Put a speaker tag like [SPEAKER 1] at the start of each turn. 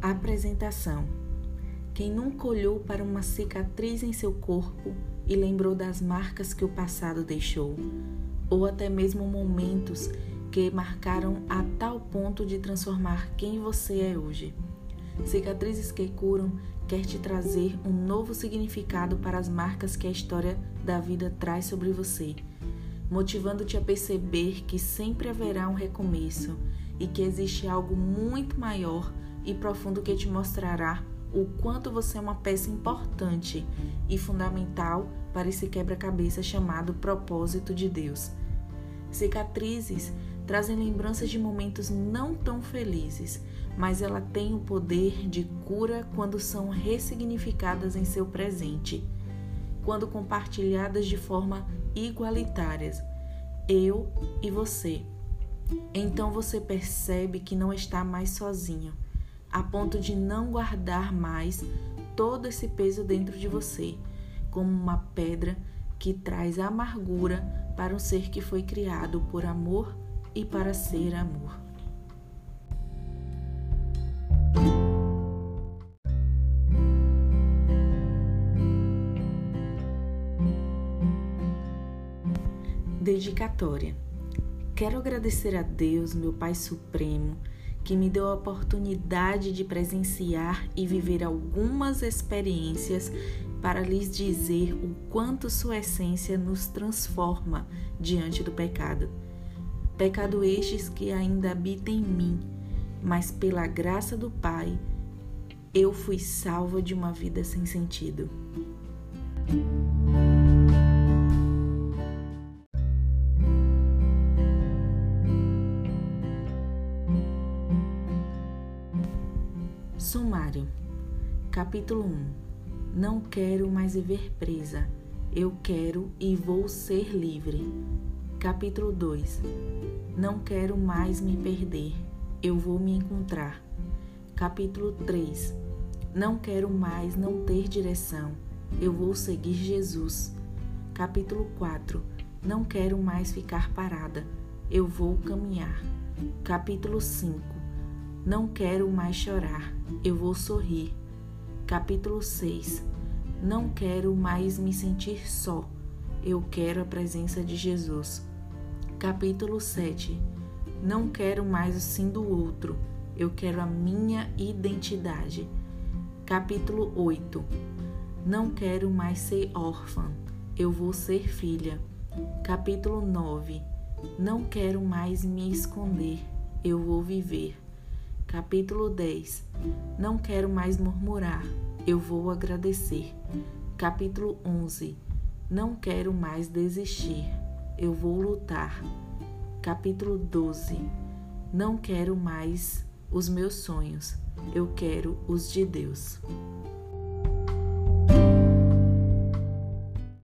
[SPEAKER 1] apresentação. Quem nunca olhou para uma cicatriz em seu corpo e lembrou das marcas que o passado deixou, ou até mesmo momentos que marcaram a tal ponto de transformar quem você é hoje. Cicatrizes que curam quer te trazer um novo significado para as marcas que a história da vida traz sobre você, motivando-te a perceber que sempre haverá um recomeço e que existe algo muito maior e profundo que te mostrará o quanto você é uma peça importante e fundamental para esse quebra-cabeça chamado propósito de Deus. Cicatrizes trazem lembranças de momentos não tão felizes, mas ela tem o poder de cura quando são ressignificadas em seu presente, quando compartilhadas de forma igualitárias, eu e você. Então você percebe que não está mais sozinho, a ponto de não guardar mais todo esse peso dentro de você, como uma pedra que traz amargura para um ser que foi criado por amor e para ser amor. Dedicatória. Quero agradecer a Deus, meu Pai Supremo, que me deu a oportunidade de presenciar e viver algumas experiências para lhes dizer o quanto Sua essência nos transforma diante do pecado. Pecado estes que ainda habita em mim, mas pela graça do Pai, eu fui salva de uma vida sem sentido. Sumário Capítulo 1 Não quero mais viver presa. Eu quero e vou ser livre. Capítulo 2 Não quero mais me perder, eu vou me encontrar. Capítulo 3 Não quero mais não ter direção, eu vou seguir Jesus. Capítulo 4 Não quero mais ficar parada, eu vou caminhar. Capítulo 5 Não quero mais chorar, eu vou sorrir. Capítulo 6 Não quero mais me sentir só, eu quero a presença de Jesus. Capítulo 7 Não quero mais o sim do outro, eu quero a minha identidade. Capítulo 8 Não quero mais ser órfã, eu vou ser filha. Capítulo 9 Não quero mais me esconder, eu vou viver. Capítulo 10 Não quero mais murmurar, eu vou agradecer. Capítulo 11 Não quero mais desistir eu vou lutar. Capítulo 12. Não quero mais os meus sonhos, eu quero os de Deus.